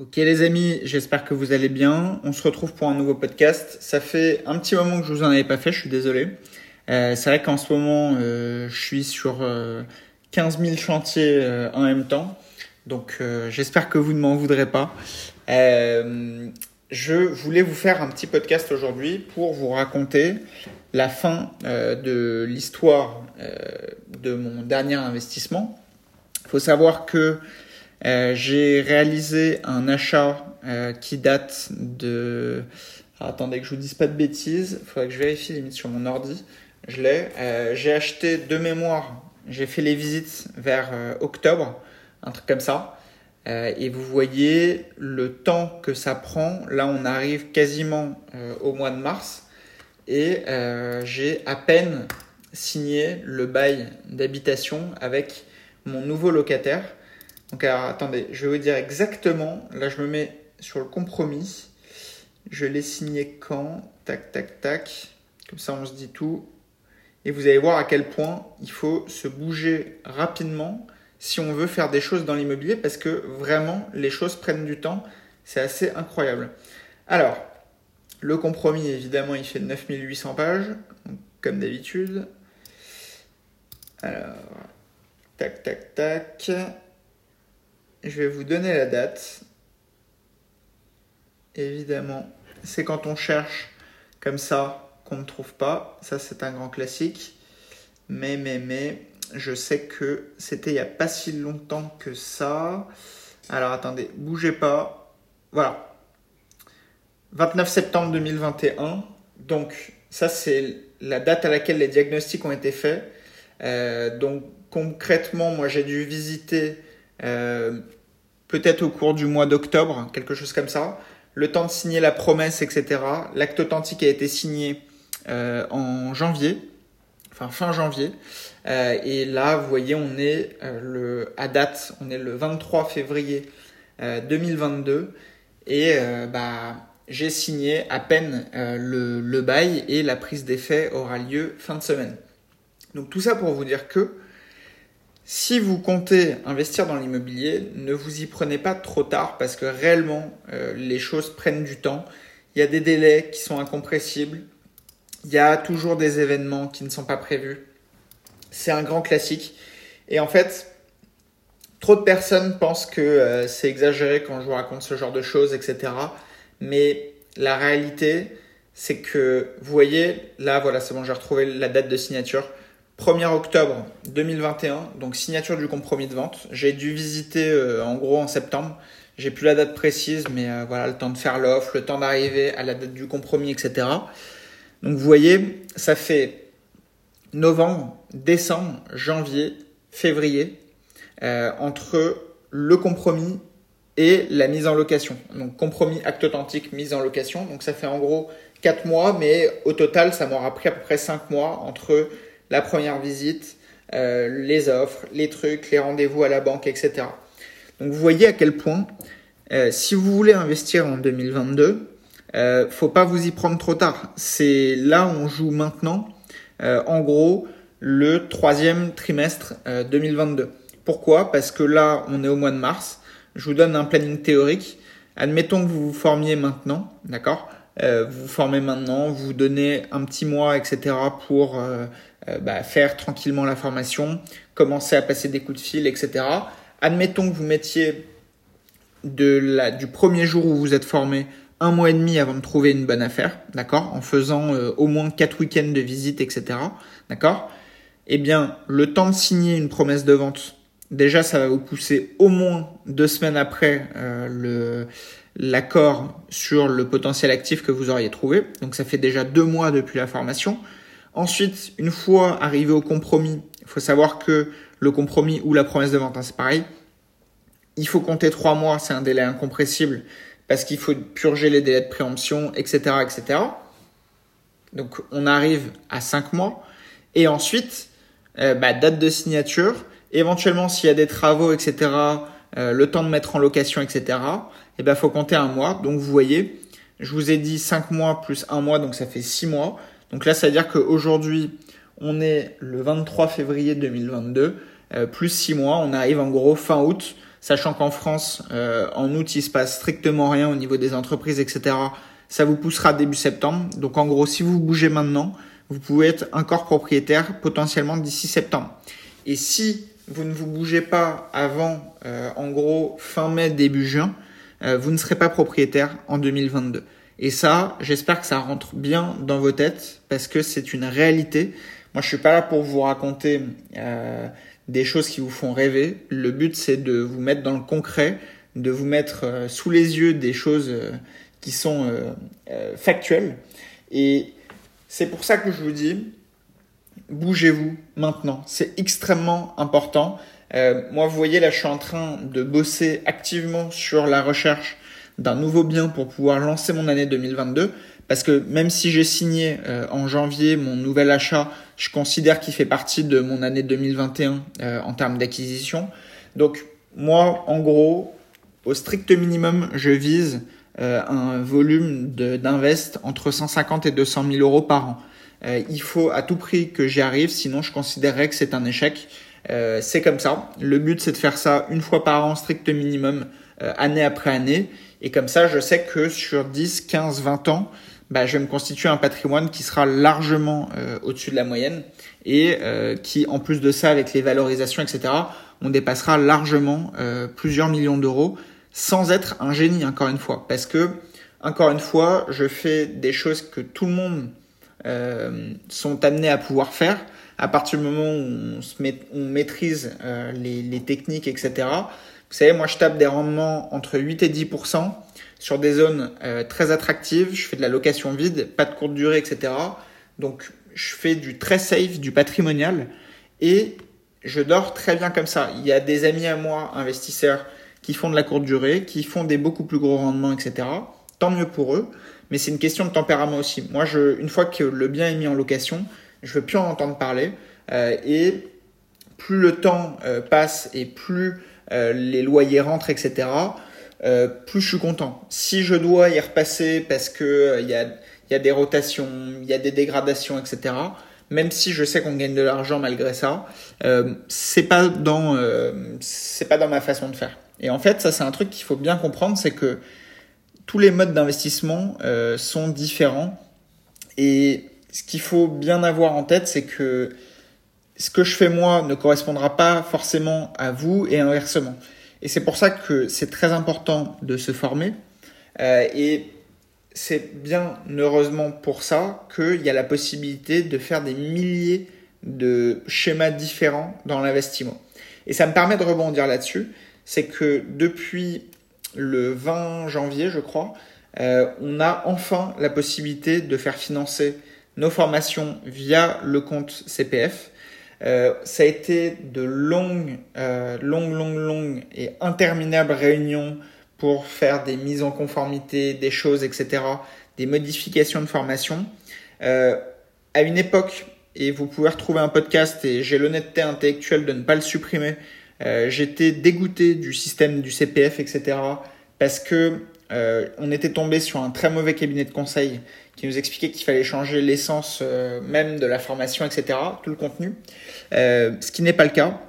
Ok les amis, j'espère que vous allez bien. On se retrouve pour un nouveau podcast. Ça fait un petit moment que je vous en avais pas fait, je suis désolé. Euh, c'est vrai qu'en ce moment, euh, je suis sur euh, 15 000 chantiers euh, en même temps. Donc euh, j'espère que vous ne m'en voudrez pas. Je voulais vous faire un petit podcast aujourd'hui pour vous raconter la fin de l'histoire de mon dernier investissement. Il faut savoir que euh, j'ai réalisé un achat euh, qui date de... Alors, attendez que je vous dise pas de bêtises, il faudrait que je vérifie limite sur mon ordi. Je l'ai. Euh, j'ai acheté de mémoire, j'ai fait les visites vers octobre, un truc comme ça. et vous voyez le temps que ça prend. Là, on arrive quasiment au mois de mars. Et j'ai à peine signé le bail d'habitation avec mon nouveau locataire. Donc alors, attendez, je vais vous dire exactement. Là, je me mets sur le compromis. Je l'ai signé quand? Tac, tac, tac. Comme ça, on se dit tout. Et vous allez voir à quel point il faut se bouger rapidement si on veut faire des choses dans l'immobilier parce que vraiment, les choses prennent du temps. C'est assez incroyable. Alors, le compromis, évidemment, il fait 9800 pages, comme d'habitude. Alors, tac, tac, tac je vais vous donner la date. Évidemment, c'est quand on cherche comme ça qu'on ne trouve pas. Ça, c'est un grand classique. Mais, mais, mais, je sais que c'était il n'y a pas si longtemps que ça. Alors, attendez, bougez pas. Voilà. 29 septembre 2021. Donc, ça, c'est la date à laquelle les diagnostics ont été faits. Euh, donc, concrètement, moi, j'ai dû visiter peut-être au cours du mois d'octobre, quelque chose comme ça. Le temps de signer la promesse, etc. L'acte authentique a été signé euh, en janvier, enfin fin janvier. Euh, et là, vous voyez, on est le, à date, on est le 23 février 2022. Et bah, j'ai signé à peine le, le bail et la prise d'effet aura lieu fin de semaine. Donc tout ça pour vous dire que si vous comptez investir dans l'immobilier, ne vous y prenez pas trop tard parce que réellement, euh, les choses prennent du temps. Il y a des délais qui sont incompressibles. Il y a toujours des événements qui ne sont pas prévus. C'est un grand classique. Et en fait, trop de personnes pensent que euh, c'est exagéré quand je vous raconte ce genre de choses, etc. Mais la réalité, c'est que vous voyez, là, voilà, c'est bon, j'ai retrouvé la date de signature. 1er octobre 2021, donc signature du compromis de vente. J'ai dû visiter euh, en gros en septembre. J'ai plus la date précise, mais euh, voilà, le temps de faire l'offre, le temps d'arriver à la date du compromis, etc. Donc vous voyez, ça fait novembre, décembre, janvier, février, euh, entre le compromis et la mise en location. Donc compromis, acte authentique, mise en location. Donc ça fait en gros 4 mois, mais au total, ça m'aura pris à peu près 5 mois entre la première visite, euh, les offres, les trucs, les rendez-vous à la banque, etc. Donc vous voyez à quel point, euh, si vous voulez investir en 2022, euh, faut pas vous y prendre trop tard. C'est là on joue maintenant, euh, en gros, le troisième trimestre 2022. Pourquoi? Parce que là, on est au mois de mars. Je vous donne un planning théorique. Admettons que vous vous formiez maintenant, d'accord? Vous vous formez maintenant, vous donnez un petit mois, etc. pour euh, bah, faire tranquillement la formation, commencer à passer des coups de fil, etc. Admettons que vous mettiez de la, du premier jour où vous êtes formé un mois et demi avant de trouver une bonne affaire, d'accord, en faisant euh, au moins quatre week-ends de visite, etc., d'accord. Eh bien, le temps de signer une promesse de vente, déjà, ça va vous pousser au moins deux semaines après euh, le l'accord sur le potentiel actif que vous auriez trouvé. Donc, ça fait déjà deux mois depuis la formation. Ensuite, une fois arrivé au compromis, il faut savoir que le compromis ou la promesse de vente, hein, c'est pareil. Il faut compter trois mois, c'est un délai incompressible parce qu'il faut purger les délais de préemption, etc., etc. Donc, on arrive à cinq mois. Et ensuite, euh, bah, date de signature. Éventuellement, s'il y a des travaux, etc., euh, le temps de mettre en location, etc., eh ben, faut compter un mois. Donc, vous voyez, je vous ai dit cinq mois plus un mois, donc ça fait six mois. Donc là, ça veut dire qu'aujourd'hui, on est le 23 février 2022, euh, plus 6 mois, on arrive en gros fin août. sachant qu'en France, euh, en août, il se passe strictement rien au niveau des entreprises, etc. Ça vous poussera début septembre. Donc en gros, si vous bougez maintenant, vous pouvez être encore propriétaire potentiellement d'ici septembre. Et si vous ne vous bougez pas avant, euh, en gros, fin mai, début juin, euh, vous ne serez pas propriétaire en 2022. Et ça, j'espère que ça rentre bien dans vos têtes parce que c'est une réalité. Moi, je suis pas là pour vous raconter euh, des choses qui vous font rêver. Le but, c'est de vous mettre dans le concret, de vous mettre euh, sous les yeux des choses euh, qui sont factuelles. Et c'est pour ça que je vous dis, bougez-vous maintenant. C'est extrêmement important. moi, vous voyez, là, je suis en train de bosser activement sur la recherche d'un nouveau bien pour pouvoir lancer mon année 2022. Parce que même si j'ai signé euh, en janvier mon nouvel achat, je considère qu'il fait partie de mon année 2021 euh, en termes d'acquisition. Donc moi, en gros, au strict minimum, je vise euh, un volume d'invest entre 150 et 200 000 euros par an. il faut à tout prix que j'y arrive, sinon je considérerais que c'est un échec. c'est comme ça. Le but, c'est de faire ça une fois par an, strict minimum, année après année. Et comme ça, je sais que sur 10, 15, 20 ans, bah, je vais me constituer un patrimoine qui sera largement euh, au-dessus de la moyenne et euh, qui, en plus de ça, avec les valorisations, etc., on dépassera largement euh, plusieurs millions d'euros sans être un génie, encore une fois. Parce que, encore une fois, je fais des choses que tout le monde sont amenés à pouvoir faire à partir du moment où on, se met, on maîtrise les, les, techniques, etc. Vous savez, moi, je tape des rendements entre 8 et 10% sur des zones euh, très attractives. Je fais de la location vide, pas de courte durée, etc. Donc, je fais du très safe, du patrimonial et je dors très bien comme ça. Il y a des amis à moi, investisseurs, qui font de la courte durée, qui font des beaucoup plus gros rendements, etc. Tant mieux pour eux, mais c'est une question de tempérament aussi. Moi, je, une fois que le bien est mis en location, je veux plus en entendre parler euh, et plus le temps euh, passe et plus les loyers rentrent, etc. Euh, plus je suis content. Si je dois y repasser parce que euh, il y, a, y a des rotations, il y a des dégradations, etc. Même si je sais qu'on gagne de l'argent malgré ça, euh, c'est pas dans euh, c'est pas dans ma façon de faire. Et en fait, ça c'est un truc qu'il faut bien comprendre, c'est que tous les modes d'investissement sont différents. Et ce qu'il faut bien avoir en tête, c'est que ce que je fais moi ne correspondra pas forcément à vous et inversement. Et c'est pour ça que c'est très important de se former. Euh, et c'est bien heureusement pour ça qu'il y a la possibilité de faire des milliers de schémas différents dans l'investissement. Et ça me permet de rebondir là-dessus. C'est que depuis le 20 janvier, je crois, euh, on a enfin la possibilité de faire financer nos formations via le compte CPF. Euh, ça a été de longues, euh, longues, longues, longues et interminables réunions pour faire des mises en conformité, des choses, etc., des modifications de formation. Euh, à une époque, et vous pouvez retrouver un podcast, et j'ai l'honnêteté intellectuelle de ne pas le supprimer, j'étais dégoûté du système du CPF, etc., parce que on était tombé sur un très mauvais cabinet de conseil qui nous expliquait qu'il fallait changer l'essence euh, même de la formation, etc., tout le contenu. Euh, ce qui n'est pas le cas.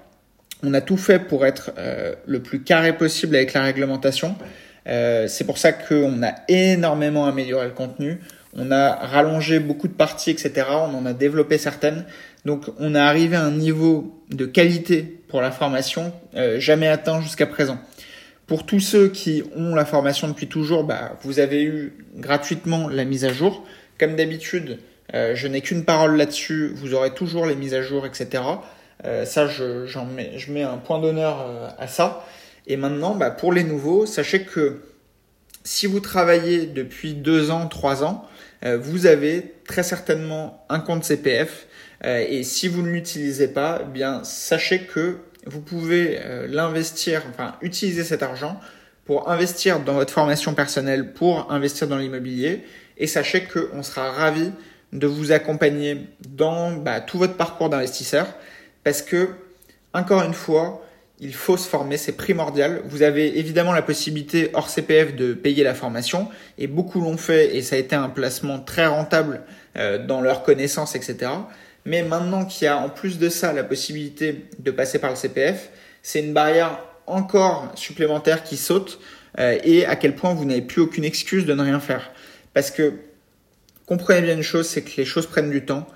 On a tout fait pour être euh, le plus carré possible avec la réglementation. C'est pour ça qu'on a énormément amélioré le contenu. On a rallongé beaucoup de parties, etc. On en a développé certaines. Donc on est arrivé à un niveau de qualité pour la formation jamais atteint jusqu'à présent. Pour tous ceux qui ont la formation depuis toujours, bah, vous avez eu gratuitement la mise à jour. Comme d'habitude, euh, je n'ai qu'une parole là-dessus. Vous aurez toujours les mises à jour, etc. Euh, ça, je, mets, un point d'honneur euh, à ça. Et maintenant, bah, pour les nouveaux, sachez que si vous travaillez depuis deux ans, trois ans, vous avez très certainement un compte CPF. et si vous ne l'utilisez pas, eh bien sachez que vous pouvez l'investir, enfin utiliser cet argent pour investir dans votre formation personnelle, pour investir dans l'immobilier. Et sachez qu'on sera ravi de vous accompagner dans bah, tout votre parcours d'investisseur parce que, encore une fois, il faut se former, c'est primordial. Vous avez évidemment la possibilité hors CPF de payer la formation et beaucoup l'ont fait et ça a été un placement très rentable euh, dans leurs connaissances, etc. Mais maintenant qu'il y a en plus de ça la possibilité de passer par le CPF, c'est une barrière encore supplémentaires qui sautent euh, et à quel point vous n'avez plus aucune excuse de ne rien faire. Parce que comprenez bien une chose, c'est que les choses prennent du temps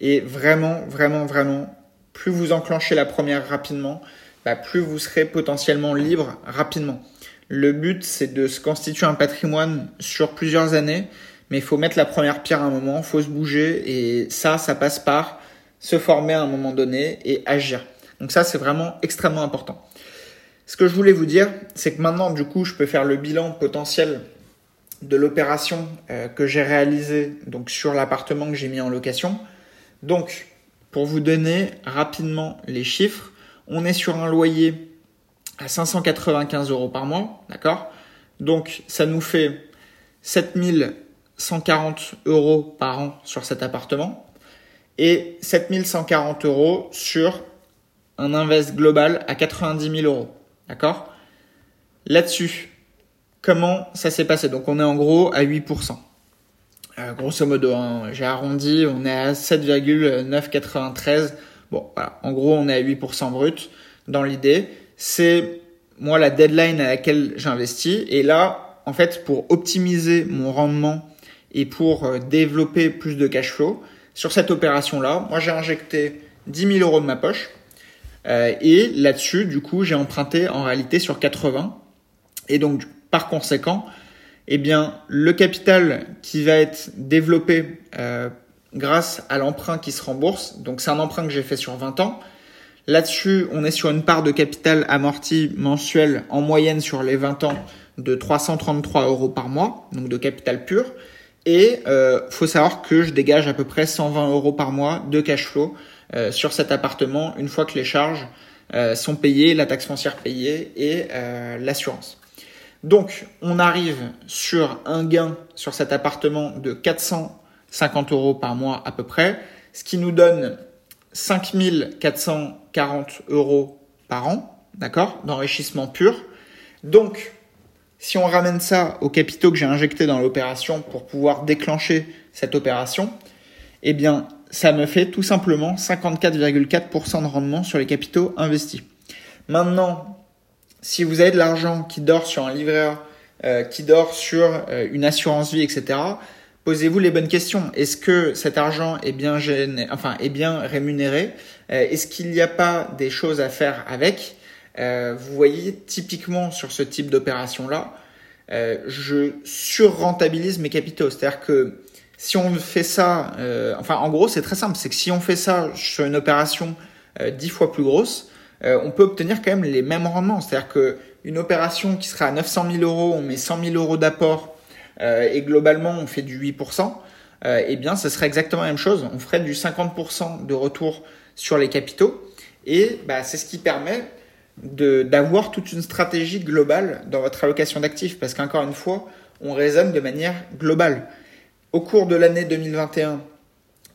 et vraiment, vraiment, vraiment, plus vous enclenchez la première rapidement, bah, plus vous serez potentiellement libre rapidement. Le but, c'est de se constituer un patrimoine sur plusieurs années, mais il faut mettre la première pierre à un moment, il faut se bouger, et ça, ça passe par se former à un moment donné et agir. Donc ça, c'est vraiment extrêmement important. Ce que je voulais vous dire, c'est que maintenant, du coup, je peux faire le bilan potentiel de l'opération euh, que j'ai réalisée donc sur l'appartement que j'ai mis en location. Donc, pour vous donner rapidement les chiffres, on est sur un loyer à 595 euros par mois, d'accord? Donc, ça nous fait 7140 euros par an sur cet appartement et 7140 euros sur un invest global à 90 000 euros, d'accord? Là-dessus, comment ça s'est passé? Donc, on est en gros à 8%. Euh, grosso modo, hein, j'ai arrondi, on est à 7,993. Bon, voilà. En gros, on est à 8% brut dans l'idée. C'est moi la deadline à laquelle j'investis. Et là, en fait, pour optimiser mon rendement et pour euh, développer plus de cash flow, sur cette opération-là, moi j'ai injecté 10 000 euros de ma poche. Euh, et là-dessus, du coup, j'ai emprunté en réalité sur 80. Et donc, par conséquent, eh bien, le capital qui va être développé euh, grâce à l'emprunt qui se rembourse, donc c'est un emprunt que j'ai fait sur 20 ans. Là-dessus, on est sur une part de capital amorti mensuel en moyenne sur les 20 ans de 333 euros par mois, donc de capital pur. Et euh, faut savoir que je dégage à peu près 120 euros par mois de cash flow euh, sur cet appartement une fois que les charges euh, sont payées, la taxe foncière payée et euh, l'assurance. Donc, on arrive sur un gain sur cet appartement de 450 euros par mois à peu près, ce qui nous donne 5440 euros par an, d'accord, d'enrichissement pur. Donc, si on ramène ça aux capitaux que j'ai injectés dans l'opération pour pouvoir déclencher cette opération, eh bien, ça me fait tout simplement 54,4% de rendement sur les capitaux investis. Maintenant, si vous avez de l'argent qui dort sur un livret euh, qui dort sur euh, une assurance vie, etc., posez-vous les bonnes questions. Est-ce que cet argent est bien, enfin, est bien rémunéré? Euh, Est-ce qu'il n'y a pas des choses à faire avec? Vous voyez, typiquement sur ce type d'opération-là, je surrentabilise mes capitaux. C'est-à-dire que si on fait ça, enfin, en gros, c'est très simple. C'est que si on fait ça sur une opération dix fois plus grosse, euh, on peut obtenir quand même les mêmes rendements. C'est-à-dire qu'une opération qui sera à 900 000 euros, on met 100 000 euros d'apport euh, et globalement on fait du 8%, euh, eh bien ce serait exactement la même chose. On ferait du 50% de retour sur les capitaux et bah, c'est ce qui permet d'avoir toute une stratégie globale dans votre allocation d'actifs parce qu'encore une fois, on raisonne de manière globale. Au cours de l'année 2021,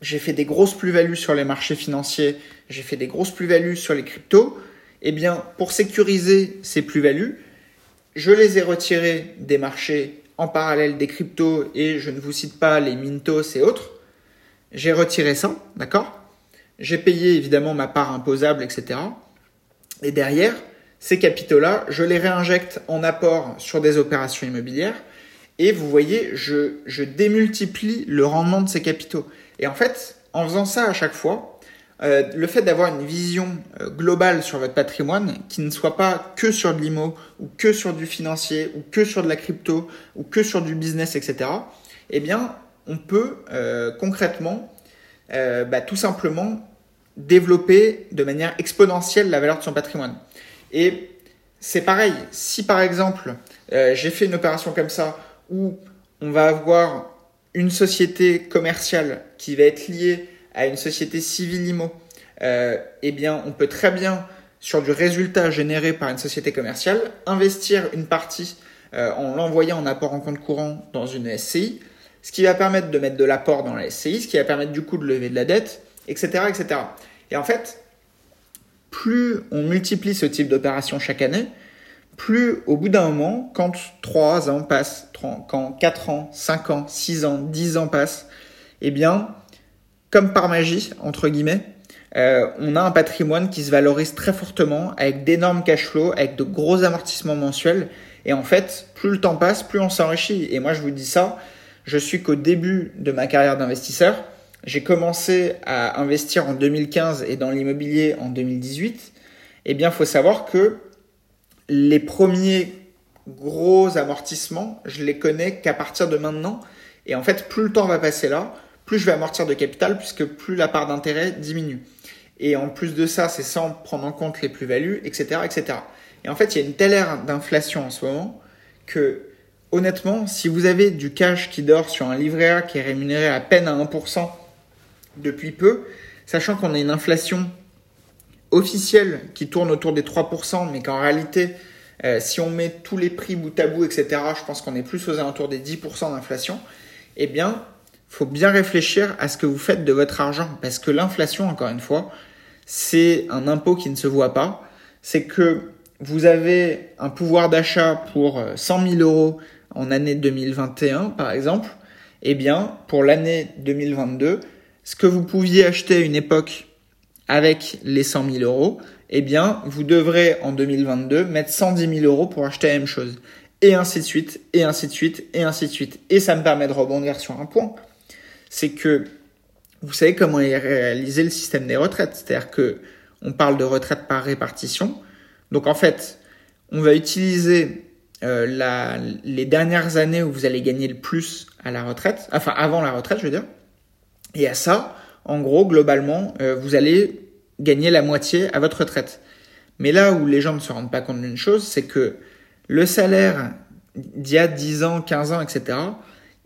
j'ai fait des grosses plus-values sur les marchés financiers, j'ai fait des grosses plus-values sur les cryptos, eh bien, pour sécuriser ces plus-values, je les ai retirées des marchés en parallèle des cryptos et je ne vous cite pas les Mintos et autres. J'ai retiré ça, d'accord? J'ai payé évidemment ma part imposable, etc. Et derrière, ces capitaux-là, je les réinjecte en apport sur des opérations immobilières et vous voyez, je, démultiplie le rendement de ces capitaux. Et en fait, en faisant ça à chaque fois, euh, le fait d'avoir une vision euh, globale sur votre patrimoine qui ne soit pas que sur de l'IMO ou que sur du financier ou que sur de la crypto ou que sur du business, etc., eh bien, on peut euh, concrètement bah, tout simplement développer de manière exponentielle la valeur de son patrimoine. Et c'est pareil, si par exemple j'ai fait une opération comme ça où on va avoir une société commerciale qui va être liée à une société civile IMO, euh, eh bien, on peut très bien, sur du résultat généré par une société commerciale, investir une partie euh, en l'envoyant en apport en compte courant dans une SCI, ce qui va permettre de mettre de l'apport dans la SCI, ce qui va permettre du coup de lever de la dette, etc., etc. Et en fait, plus on multiplie ce type d'opération chaque année, plus au bout d'un moment, quand 3 ans passent, quand 4 ans, 5 ans, 6 ans, 10 ans passent, eh bien, comme par magie, entre guillemets, euh, on a un patrimoine qui se valorise très fortement avec d'énormes cash flows, avec de gros amortissements mensuels. Et en fait, plus le temps passe, plus on s'enrichit. Et moi, je vous dis ça, je suis qu'au début de ma carrière d'investisseur. J'ai commencé à investir en 2015 et dans l'immobilier en 2018. Eh bien, faut savoir que les premiers gros amortissements, je les connais qu'à partir de maintenant. Et en fait, plus le temps va passer là, plus je vais amortir de capital puisque plus la part d'intérêt diminue. Et en plus de ça, c'est sans prendre en compte les plus-values, etc., etc. Et en fait, il y a une telle ère d'inflation en ce moment que, honnêtement, si vous avez du cash qui dort sur un livret A qui est rémunéré à peine à 1% depuis peu, sachant qu'on a une inflation officielle qui tourne autour des 3%, mais qu'en réalité, euh, si on met tous les prix bout à bout, etc., je pense qu'on est plus aux alentours des 10% d'inflation, eh bien, faut bien réfléchir à ce que vous faites de votre argent. Parce que l'inflation, encore une fois, c'est un impôt qui ne se voit pas. C'est que vous avez un pouvoir d'achat pour 100 euh, 000 euros en année 2021, par exemple. Eh bien, pour l'année 2022, ce que vous pouviez acheter à une époque avec les 100 000 euros, eh bien, vous devrez en 2022 mettre 110 000 euros pour acheter la même chose. Et ainsi de suite, et ainsi de suite, et ainsi de suite. Et ça me permet de rebondir sur un point. C'est que vous savez comment est réalisé le système des retraites. C'est-à-dire que on parle de retraite par répartition. Donc en fait, on va utiliser euh, la, les dernières années où vous allez gagner le plus à la retraite, enfin avant la retraite, je veux dire. Et à ça, en gros, globalement, euh, vous allez gagner la moitié à votre retraite. Mais là où les gens ne se rendent pas compte d'une chose, c'est que le salaire d'il y a 10 ans, 15 ans, etc.,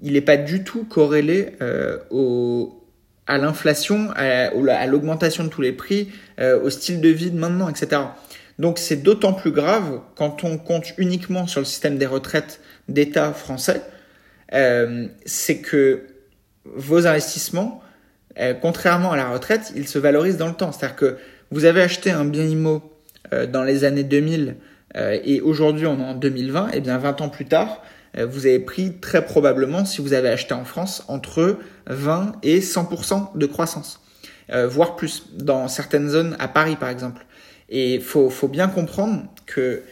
il n'est pas du tout corrélé euh, au, à l'inflation, à, l'augmentation de tous les prix, euh, au style de vie de maintenant, etc. Donc c'est d'autant plus grave quand on compte uniquement sur le système des retraites d'État français, euh, c'est que vos investissements, euh, contrairement à la retraite, ils se valorisent dans le temps. C'est-à-dire que vous avez acheté un bien immo euh, dans les années 2000 euh, et aujourd'hui on est en 2020, et bien 20 ans plus tard, euh, vous avez pris très probablement, si vous avez acheté en France, entre 20 et 100% de croissance, euh, voire plus, dans certaines zones, à Paris par exemple. Et il faut, faut bien comprendre que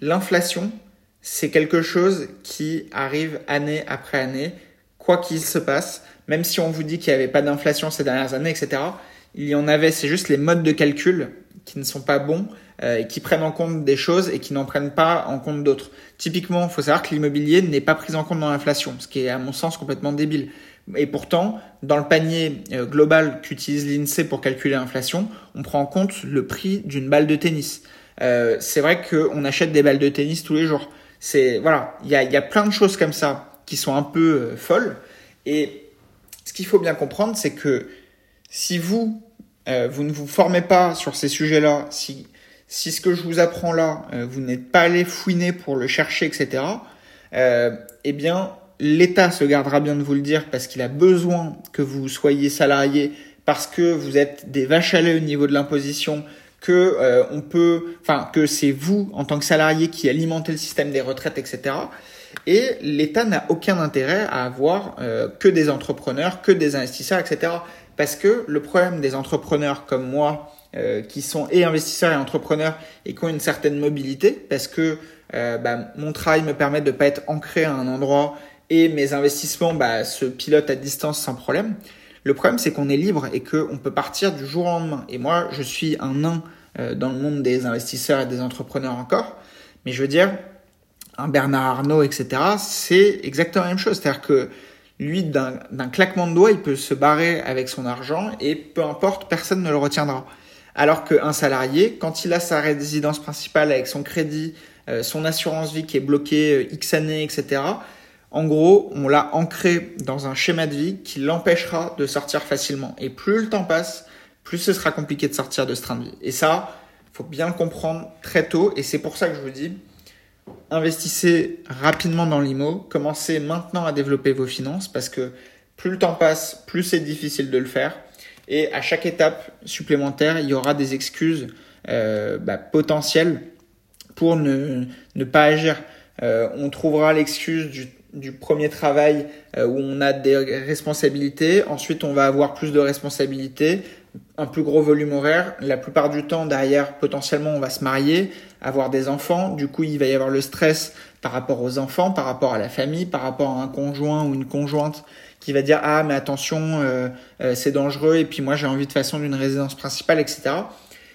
l'inflation, c'est quelque chose qui arrive année après année, quoi qu'il se passe, même si on vous dit qu'il n'y avait pas d'inflation ces dernières années, etc. Il y en avait, c'est juste les modes de calcul qui ne sont pas bons euh, qui prennent en compte des choses et qui n'en prennent pas en compte d'autres. Typiquement, il faut savoir que l'immobilier n'est pas pris en compte dans l'inflation, ce qui est à mon sens complètement débile. Et pourtant, dans le panier euh, global qu'utilise l'INSEE pour calculer l'inflation, on prend en compte le prix d'une balle de tennis. Euh, c'est vrai qu'on achète des balles de tennis tous les jours. C'est voilà, il y a, y a plein de choses comme ça qui sont un peu euh, folles. Et ce qu'il faut bien comprendre, c'est que si vous euh, vous ne vous formez pas sur ces sujets-là, si si ce que je vous apprends là, euh, vous n'êtes pas allé fouiner pour le chercher, etc., euh, eh bien, l'État se gardera bien de vous le dire parce qu'il a besoin que vous soyez salarié, parce que vous êtes des vaches à lait au niveau de l'imposition, que on peut, enfin que c'est vous en tant que salarié qui alimentez le système des retraites, etc. Et l'État n'a aucun intérêt à avoir euh, que des entrepreneurs, que des investisseurs, etc. Parce que le problème des entrepreneurs comme moi, euh, qui sont et investisseurs et entrepreneurs et qui ont une certaine mobilité parce que euh, bah, mon travail me permet de pas être ancré à un endroit et mes investissements bah, se pilotent à distance sans problème. Le problème c'est qu'on est libre et qu'on peut partir du jour au lendemain. Et moi je suis un nain euh, dans le monde des investisseurs et des entrepreneurs encore, mais je veux dire un Bernard Arnault etc. C'est exactement la même chose, c'est-à-dire que lui, d'un claquement de doigts, il peut se barrer avec son argent et peu importe, personne ne le retiendra. Alors qu'un salarié, quand il a sa résidence principale avec son crédit, euh, son assurance vie qui est bloquée euh, X années, etc., en gros, on l'a ancré dans un schéma de vie qui l'empêchera de sortir facilement. Et plus le temps passe, plus ce sera compliqué de sortir de ce train de vie. Et ça, faut bien le comprendre très tôt. Et c'est pour ça que je vous dis, investissez rapidement dans l'IMO, commencez maintenant à développer vos finances parce que plus le temps passe, plus c'est difficile de le faire. Et à chaque étape supplémentaire, il y aura des excuses euh, bah, potentielles pour ne, pas agir. Euh, on trouvera l'excuse du, du, premier travail euh, où on a des responsabilités. Ensuite, on va avoir plus de responsabilités. Un plus gros volume horaire. La plupart du temps, derrière, potentiellement, on va se marier, avoir des enfants. Du coup, il va y avoir le stress par rapport aux enfants, par rapport à la famille, par rapport à un conjoint ou une conjointe qui va dire ah mais attention euh, euh, c'est dangereux et puis moi j'ai envie de façon d'une résidence principale etc.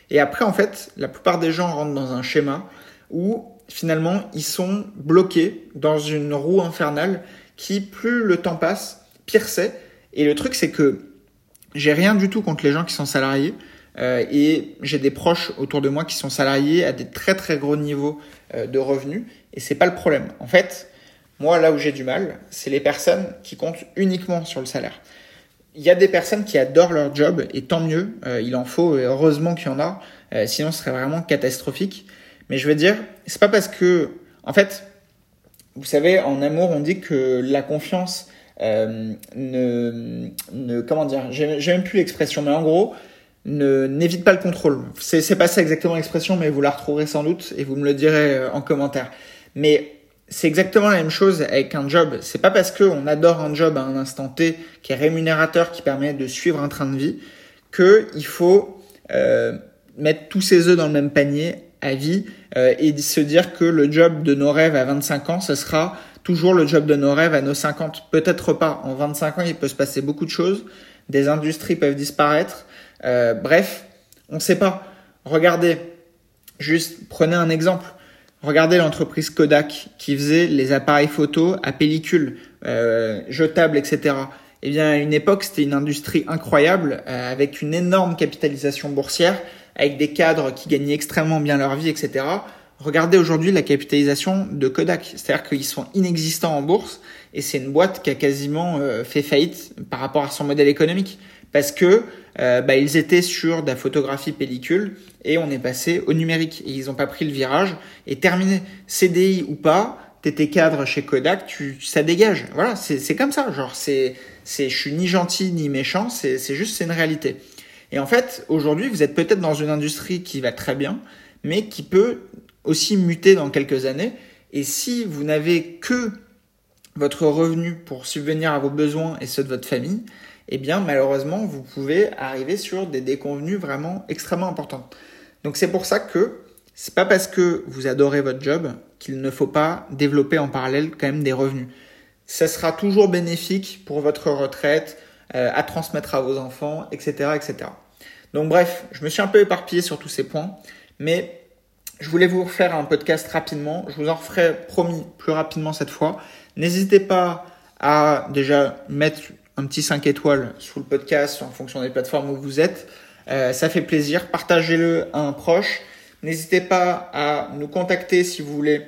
Et après en fait la plupart des gens rentrent dans un schéma où finalement ils sont bloqués dans une roue infernale qui plus le temps passe pire c'est. Et le truc c'est que j'ai rien du tout contre les gens qui sont salariés. Euh, et j'ai des proches autour de moi qui sont salariés à des très très gros niveaux euh, de revenus et c'est pas le problème. En fait, moi là où j'ai du mal, c'est les personnes qui comptent uniquement sur le salaire. Il y a des personnes qui adorent leur job et tant mieux, euh, il en faut et heureusement qu'il y en a, sinon ce serait vraiment catastrophique. Mais je veux dire, c'est pas parce que en fait, vous savez, en amour, on dit que la confiance euh, ne, ne, comment dire, j'ai même plus l'expression, mais en gros, ne n'évite pas le contrôle. C'est pas ça exactement l'expression, mais vous la retrouverez sans doute et vous me le direz euh, en commentaire. Mais c'est exactement la même chose avec un job. C'est pas parce que on adore un job à un instant T qui est rémunérateur, qui permet de suivre un train de vie, que il faut euh, mettre tous ses œufs dans le même panier à vie euh, et se dire que le job de nos rêves à 25 ans, ce sera toujours le job de nos rêves à nos 50. Peut-être pas. En 25 ans, il peut se passer beaucoup de choses. Des industries peuvent disparaître. Euh, bref, on ne sait pas. Regardez, juste prenez un exemple. Regardez l'entreprise Kodak qui faisait les appareils photo à pellicule, euh, jetables, etc. Eh bien, à une époque, c'était une industrie incroyable, euh, avec une énorme capitalisation boursière, avec des cadres qui gagnaient extrêmement bien leur vie, etc. Regardez aujourd'hui la capitalisation de Kodak, c'est-à-dire qu'ils sont inexistants en bourse et c'est une boîte qui a quasiment euh, fait faillite par rapport à son modèle économique. Parce que euh, bah, ils étaient sur de la photographie pellicule et on est passé au numérique. Et ils n'ont pas pris le virage. Et terminé CDI ou pas t'étais cadre chez Kodak tu ça dégage. Voilà c'est comme ça. Genre c'est c'est je suis ni gentil ni méchant. C'est c'est juste c'est une réalité. Et en fait aujourd'hui vous êtes peut-être dans une industrie qui va très bien mais qui peut aussi muter dans quelques années et si vous n'avez que votre revenu pour subvenir à vos besoins et ceux de votre famille eh bien malheureusement vous pouvez arriver sur des déconvenus vraiment extrêmement importants. Donc c'est pour ça que c'est pas parce que vous adorez votre job qu'il ne faut pas développer en parallèle quand même des revenus. Ça sera toujours bénéfique pour votre retraite, euh, à transmettre à vos enfants, etc., etc. Donc bref, je me suis un peu éparpillé sur tous ces points, mais je voulais vous refaire un podcast rapidement. Je vous en referai promis plus rapidement cette fois. N'hésitez pas à déjà mettre un petit 5 étoiles sous le podcast en fonction des plateformes où vous êtes. Euh, ça fait plaisir. Partagez-le à un proche. N'hésitez pas à nous contacter si vous voulez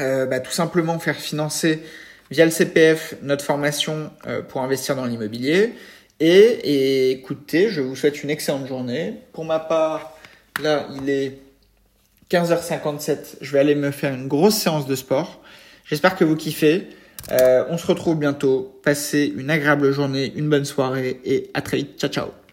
euh, bah, tout simplement faire financer via le CPF notre formation euh, pour investir dans l'immobilier. Et, et, écoutez, je vous souhaite une excellente journée. Pour ma part, là, il est 15h57. Je vais aller me faire une grosse séance de sport. J'espère que vous kiffez. Euh, on se retrouve bientôt. Passez une agréable journée, une bonne soirée et à très vite. Ciao ciao.